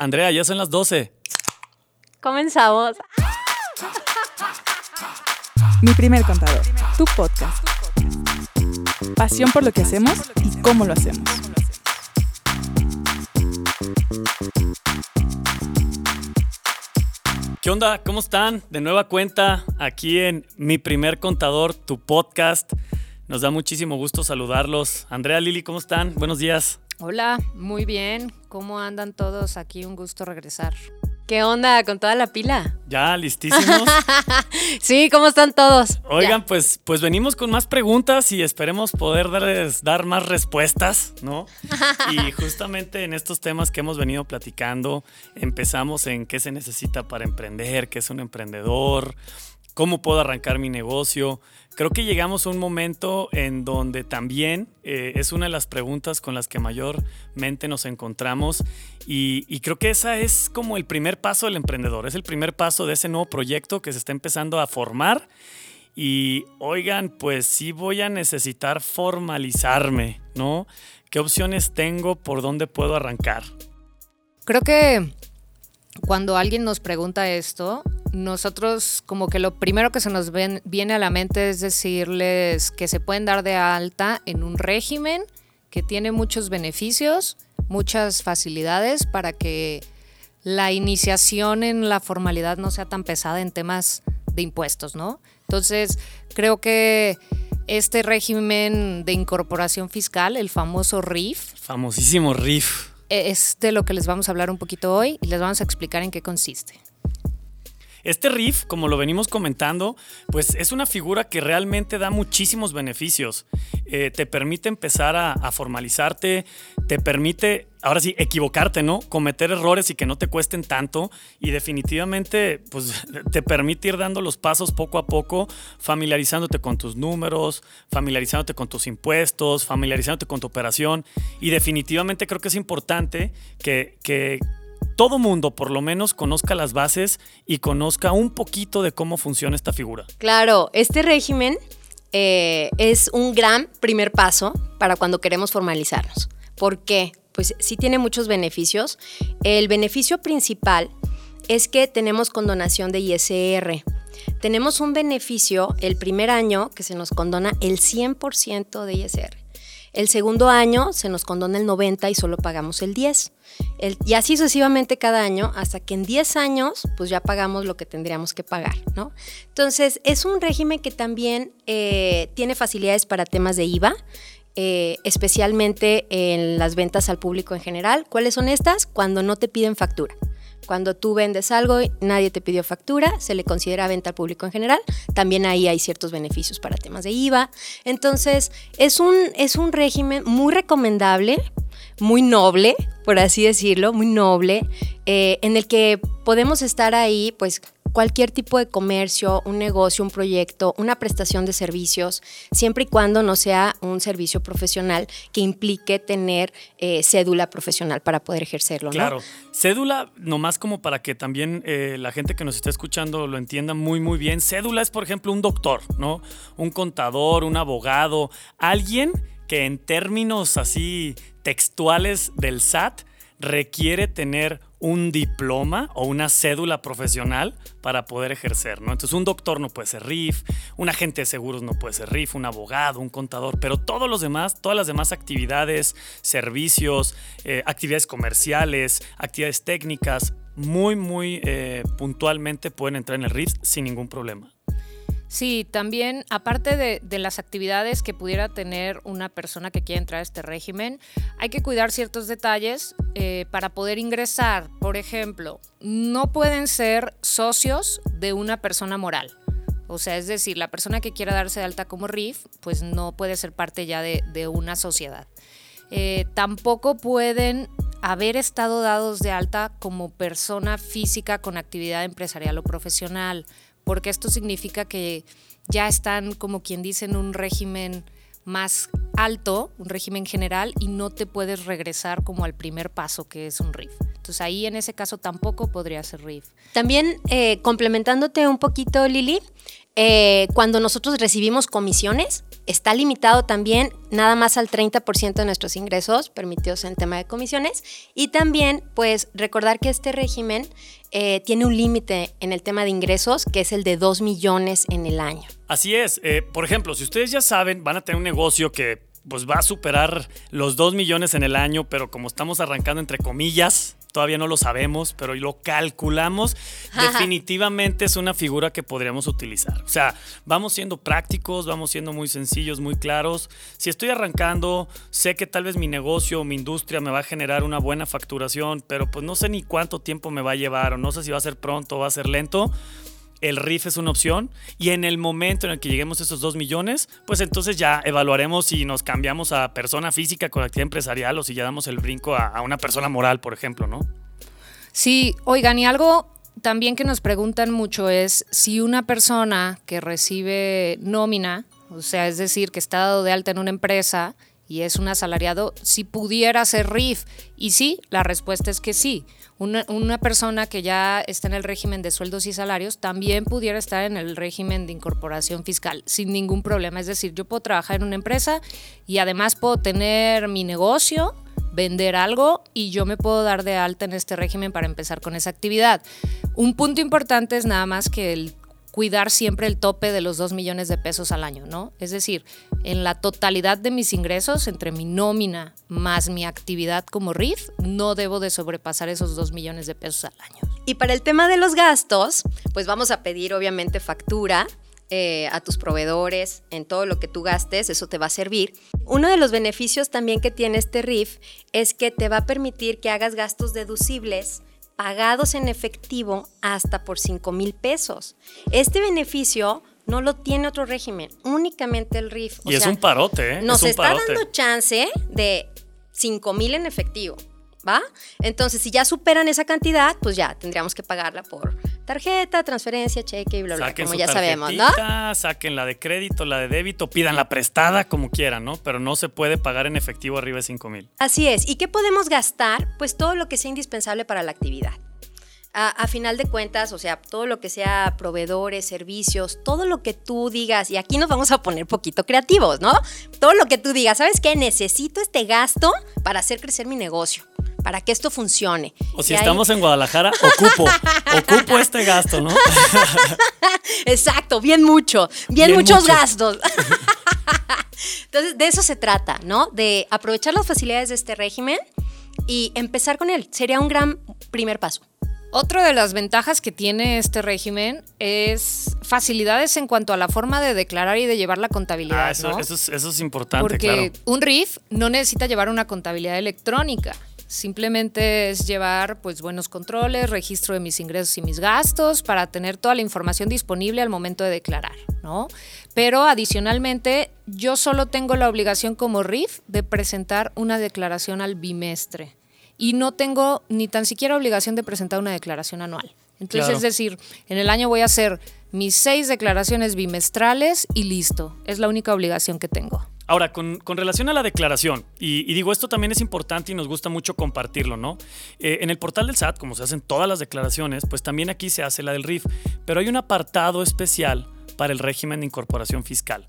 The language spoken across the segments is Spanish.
Andrea, ya son las 12. Comenzamos. Mi primer contador, tu podcast. Pasión por lo que hacemos y cómo lo hacemos. ¿Qué onda? ¿Cómo están? De nueva cuenta aquí en Mi primer contador, tu podcast. Nos da muchísimo gusto saludarlos. Andrea, Lili, ¿cómo están? Buenos días. Hola, muy bien. ¿Cómo andan todos? Aquí un gusto regresar. ¿Qué onda con toda la pila? Ya, listísimos. sí, ¿cómo están todos? Oigan, pues, pues venimos con más preguntas y esperemos poder darles, dar más respuestas, ¿no? y justamente en estos temas que hemos venido platicando, empezamos en qué se necesita para emprender, qué es un emprendedor, cómo puedo arrancar mi negocio. Creo que llegamos a un momento en donde también eh, es una de las preguntas con las que mayormente nos encontramos y, y, creo que esa es como el primer paso del emprendedor, es el primer paso de ese nuevo proyecto que se está empezando a formar y oigan, pues sí voy a necesitar formalizarme, ¿no? ¿Qué opciones tengo? ¿Por dónde puedo arrancar? Creo que cuando alguien nos pregunta esto, nosotros como que lo primero que se nos viene a la mente es decirles que se pueden dar de alta en un régimen que tiene muchos beneficios, muchas facilidades para que la iniciación en la formalidad no sea tan pesada en temas de impuestos, ¿no? Entonces, creo que este régimen de incorporación fiscal, el famoso RIF. Famosísimo RIF es de lo que les vamos a hablar un poquito hoy y les vamos a explicar en qué consiste. Este RIF, como lo venimos comentando, pues es una figura que realmente da muchísimos beneficios. Eh, te permite empezar a, formalizarte, te permite, ahora sí, equivocarte, ¿no? Cometer errores y que no te cuesten tanto. Y definitivamente, pues te permite ir dando los pasos poco a poco, familiarizándote con tus números, familiarizándote con tus impuestos, familiarizándote con tu operación. Y definitivamente creo que es importante que todo mundo por lo menos conozca las bases y conozca un poquito de cómo funciona esta figura. Claro, este régimen eh, es un gran primer paso para cuando queremos formalizarnos. ¿Por qué? Pues sí tiene muchos beneficios. El beneficio principal es que tenemos condonación de ISR. Tenemos un beneficio el primer año que se nos condona el 100% de ISR. El segundo año se nos condona el 90 y solo pagamos el 10. El, y así sucesivamente cada año, hasta que en 10 años, pues ya pagamos lo que tendríamos que pagar, ¿no? Entonces, es un régimen que también eh, tiene facilidades para temas de IVA. Eh, especialmente en las ventas al público en general. ¿Cuáles son estas? Cuando no te piden factura. Cuando tú vendes algo y nadie te pidió factura, se le considera venta al público en general. También ahí hay ciertos beneficios para temas de IVA. Entonces, es un, es un régimen muy recomendable, muy noble, por así decirlo, muy noble, eh, en el que podemos estar ahí, pues cualquier tipo de comercio, un negocio, un proyecto, una prestación de servicios, siempre y cuando no sea un servicio profesional que implique tener eh, cédula profesional para poder ejercerlo. Claro, cédula, nomás como para que también eh, la gente que nos está escuchando lo entienda muy, muy bien. Cédula es, por ejemplo, un doctor, ¿no? Un contador, un abogado, alguien que en términos así textuales del SAT requiere tener un diploma o una cédula profesional para poder ejercer, ¿no? Entonces un doctor no puede ser RIF, un agente de seguros no puede ser RIF, un abogado, un contador, pero todos los demás, todas las demás actividades, servicios, eh, actividades comerciales, actividades técnicas, muy, muy eh, puntualmente pueden entrar en el RIF sin ningún problema. Sí, también, aparte de, las actividades que pudiera tener una persona que quiera entrar a este régimen, hay que cuidar ciertos detalles eh, para poder ingresar. Por ejemplo, no pueden ser socios de una persona moral. O sea, es decir, la persona que quiera darse de alta como RIF, pues no puede ser parte ya de, una sociedad. Eh, tampoco pueden haber estado dados de alta como persona física con actividad empresarial o profesional porque esto significa que ya están, como quien dice, en un régimen más alto, un régimen general, y no te puedes regresar como al primer paso, que es un RIF. Entonces ahí en ese caso tampoco podría ser RIF. También eh, complementándote un poquito, Lili, Eh, cuando nosotros recibimos comisiones, está limitado también nada más al 30% de nuestros ingresos permitidos en tema de comisiones. Y también, pues, recordar que este régimen eh, tiene un límite en el tema de ingresos, que es el de 2 millones en el año. Así es. Eh, por ejemplo, si ustedes ya saben, van a tener un negocio que pues va a superar los 2 millones en el año, pero como estamos arrancando entre comillas, todavía no lo sabemos, pero lo calculamos, definitivamente es una figura que podríamos utilizar. O sea, vamos siendo prácticos, vamos siendo muy sencillos, muy claros. Si estoy arrancando, sé que tal vez mi negocio o mi industria me va a generar una buena facturación, pero pues no sé ni cuánto tiempo me va a llevar o no sé si va a ser pronto o va a ser lento el RIF es una opción y en el momento en el que lleguemos a esos 2 millones, pues entonces ya evaluaremos si nos cambiamos a persona física con actividad empresarial o si ya damos el brinco a, una persona moral, por ejemplo, ¿no? Sí, oigan, y algo también que nos preguntan mucho es si una persona que recibe nómina, o sea, es decir, que está dado de alta en una empresa y es un asalariado, si pudiera hacer RIF. Y sí, la respuesta es que sí. Una, persona que ya está en el régimen de sueldos y salarios también pudiera estar en el régimen de incorporación fiscal sin ningún problema. Es decir, yo puedo trabajar en una empresa y además puedo tener mi negocio, vender algo y yo me puedo dar de alta en este régimen para empezar con esa actividad. Un punto importante es nada más que el cuidar siempre el tope de los 2 millones de pesos al año, ¿no? Es decir, en la totalidad de mis ingresos, entre mi nómina más mi actividad como RIF, no debo de sobrepasar esos 2 millones de pesos al año. Y para el tema de los gastos, pues vamos a pedir obviamente factura. Eh, a tus proveedores en todo lo que tú gastes, eso te va a servir. Uno de los beneficios también que tiene este RIF es que te va a permitir que hagas gastos deducibles pagados en efectivo hasta por 5 mil pesos. Este beneficio no lo tiene otro régimen, únicamente el RIF. y es un parote, ¿eh? Nos está dando chance de 5 mil en efectivo. ¿va? Entonces, si ya superan esa cantidad, pues ya tendríamos que pagarla por tarjeta, transferencia, cheque y bla, bla, como ya sabemos, ¿no? Saquen la de crédito, la de débito, pidan la prestada como quieran, ¿no? Pero no se puede pagar en efectivo arriba de 5 mil. Así es. ¿Y qué podemos gastar? Pues todo lo que sea indispensable para la actividad. A, final de cuentas, o sea, todo lo que sea proveedores, servicios, todo lo que tú digas, y aquí nos vamos a poner poquito creativos, ¿no? Todo lo que tú digas, ¿sabes qué? Necesito este gasto para hacer crecer mi negocio para que esto funcione. O si estamos en Guadalajara, ocupo, ocupo este gasto, ¿no? Exacto, bien mucho, bien, muchos gastos. Entonces, de eso se trata, ¿no? De aprovechar las facilidades de este régimen y empezar con él. Sería un gran primer paso. Otra de las ventajas que tiene este régimen es facilidades en cuanto a la forma de declarar y de llevar la contabilidad. Ah, eso, es, importante. Porque un RIF no necesita llevar una contabilidad electrónica. Simplemente es llevar pues buenos controles, registro de mis ingresos y mis gastos para tener toda la información disponible al momento de declarar, ¿no? Pero adicionalmente, yo solo tengo la obligación como RIF de presentar una declaración al bimestre y no tengo ni tan siquiera obligación de presentar una declaración anual. Entonces, es decir, en el año voy a hacer mis seis declaraciones bimestrales y listo. Es la única obligación que tengo. Ahora, con, relación a la declaración, y, digo, esto también es importante y nos gusta mucho compartirlo, ¿no? Eh, en el portal del SAT, como se hacen todas las declaraciones, pues también aquí se hace la del RIF, pero hay un apartado especial para el régimen de incorporación fiscal.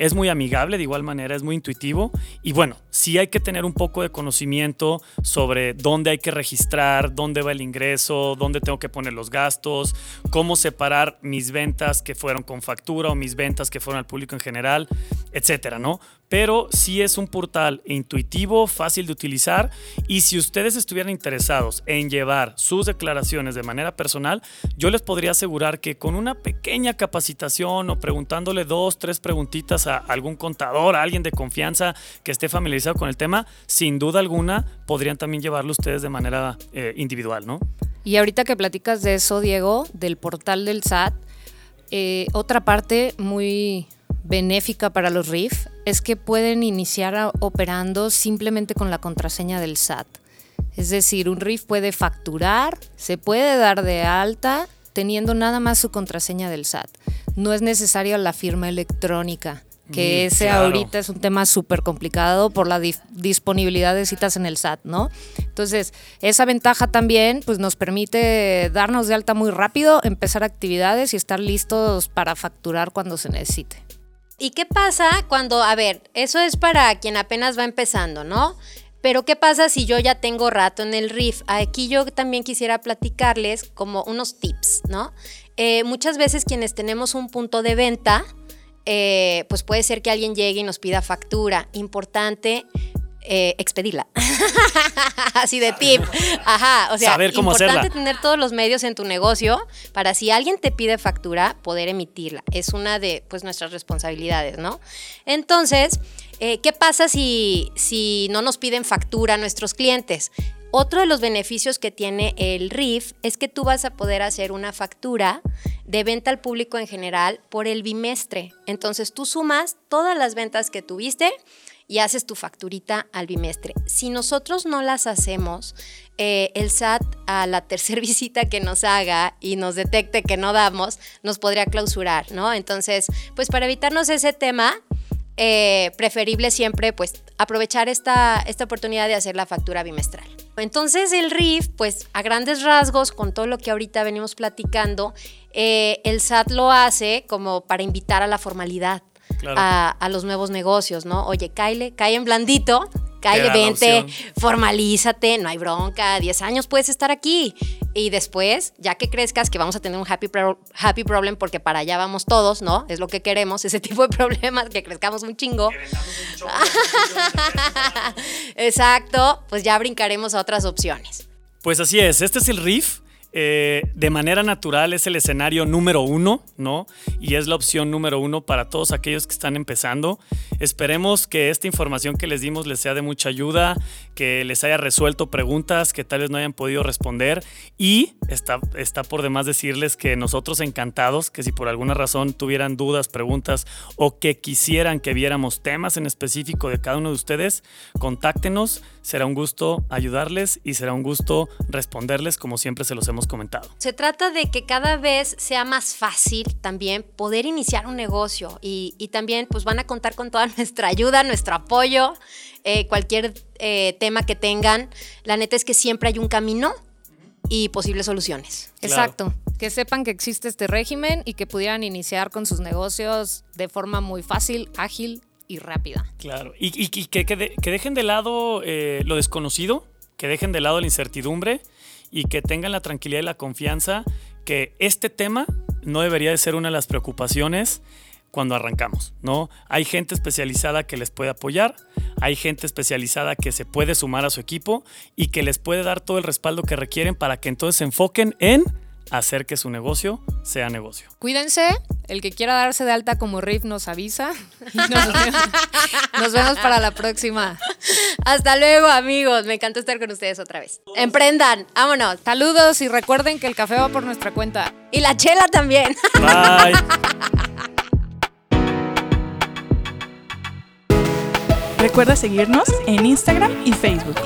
Es muy amigable, de igual manera es muy intuitivo y bueno, sí hay que tener un poco de conocimiento sobre dónde hay que registrar, dónde va el ingreso, dónde tengo que poner los gastos, cómo separar mis ventas que fueron con factura o mis ventas que fueron al público en general, etcétera, ¿no? pero sí es un portal intuitivo, fácil de utilizar y si ustedes estuvieran interesados en llevar sus declaraciones de manera personal, yo les podría asegurar que con una pequeña capacitación o preguntándole dos, tres preguntitas a algún contador, a alguien de confianza que esté familiarizado con el tema, sin duda alguna podrían también llevarlo ustedes de manera eh, individual, ¿no? Y ahorita que platicas de eso, Diego, del portal del SAT, eh, otra parte muy benéfica para los RIF es que pueden iniciar operando simplemente con la contraseña del SAT. Es decir, un RIF puede facturar, se puede dar de alta teniendo nada más su contraseña del SAT. No es necesaria la firma electrónica, que mm, ese ahorita es un tema súper complicado por la disponibilidad de citas en el SAT, ¿no? Entonces, esa ventaja también pues, nos permite darnos de alta muy rápido, empezar actividades y estar listos para facturar cuando se necesite. ¿Y qué pasa cuando, a ver, eso es para quien apenas va empezando, ¿no? Pero ¿qué pasa si yo ya tengo rato en el RIF? Aquí yo también quisiera platicarles como unos tips, ¿no? Eh, muchas veces quienes tenemos un punto de venta, eh, pues puede ser que alguien llegue y nos pida factura. Importante eh, expedirla. Así de tip. Ajá. O sea, Saber cómo importante tener todos los medios en tu negocio para si alguien te pide factura, poder emitirla. Es una de pues, nuestras responsabilidades, ¿no? Entonces, eh, ¿qué pasa si, si no nos piden factura a nuestros clientes? Otro de los beneficios que tiene el RIF es que tú vas a poder hacer una factura de venta al público en general por el bimestre. Entonces tú sumas todas las ventas que tuviste y haces tu facturita al bimestre. Si nosotros no las hacemos, eh, el SAT a la tercera visita que nos haga y nos detecte que no damos, nos podría clausurar, ¿no? Entonces, pues para evitarnos ese tema, eh, preferible siempre pues aprovechar esta, esta oportunidad de hacer la factura bimestral. Entonces el RIF, pues a grandes rasgos, con todo lo que ahorita venimos platicando, eh, el SAT lo hace como para invitar a la formalidad a, los nuevos negocios, ¿no? Oye, Kyle, cae en blandito, Kyle, vente, formalízate, no hay bronca, 10 años puedes estar aquí. Y después, ya que crezcas, que vamos a tener un happy, happy problem, porque para allá vamos todos, ¿no? Es lo que queremos, ese tipo de problemas, que crezcamos un chingo. Exacto, pues ya brincaremos a otras opciones. Pues así es, este es el riff eh, de manera natural es el escenario número uno, ¿no? Y es la opción número uno para todos aquellos que están empezando. Esperemos que esta información que les dimos les sea de mucha ayuda, que les haya resuelto preguntas que tal vez no hayan podido responder y está, está por demás decirles que nosotros encantados, que si por alguna razón tuvieran dudas, preguntas o que quisieran que viéramos temas en específico de cada uno de ustedes, contáctenos, será un gusto ayudarles y será un gusto responderles como siempre se los hemos comentado. Se trata de que cada vez sea más fácil también poder iniciar un negocio y, también pues van a contar con toda nuestra ayuda, nuestro apoyo, eh, cualquier eh, tema que tengan. La neta es que siempre hay un camino y posibles soluciones. Exacto. Que sepan que existe este régimen y que pudieran iniciar con sus negocios de forma muy fácil, ágil y rápida. Claro. Y, que, que, dejen de lado eh, lo desconocido, que dejen de lado la incertidumbre y que tengan la tranquilidad y la confianza que este tema no debería de ser una de las preocupaciones cuando arrancamos, ¿no? Hay gente especializada que les puede apoyar, hay gente especializada que se puede sumar a su equipo y que les puede dar todo el respaldo que requieren para que entonces se enfoquen en hacer que su negocio sea negocio. Cuídense, el que quiera darse de alta como Riff nos avisa. Nos vemos, para la próxima. Hasta luego, amigos. Me encanta estar con ustedes otra vez. Emprendan, vámonos. Saludos y recuerden que el café va por nuestra cuenta. Y la chela también. Bye. Recuerda seguirnos en Instagram y Facebook.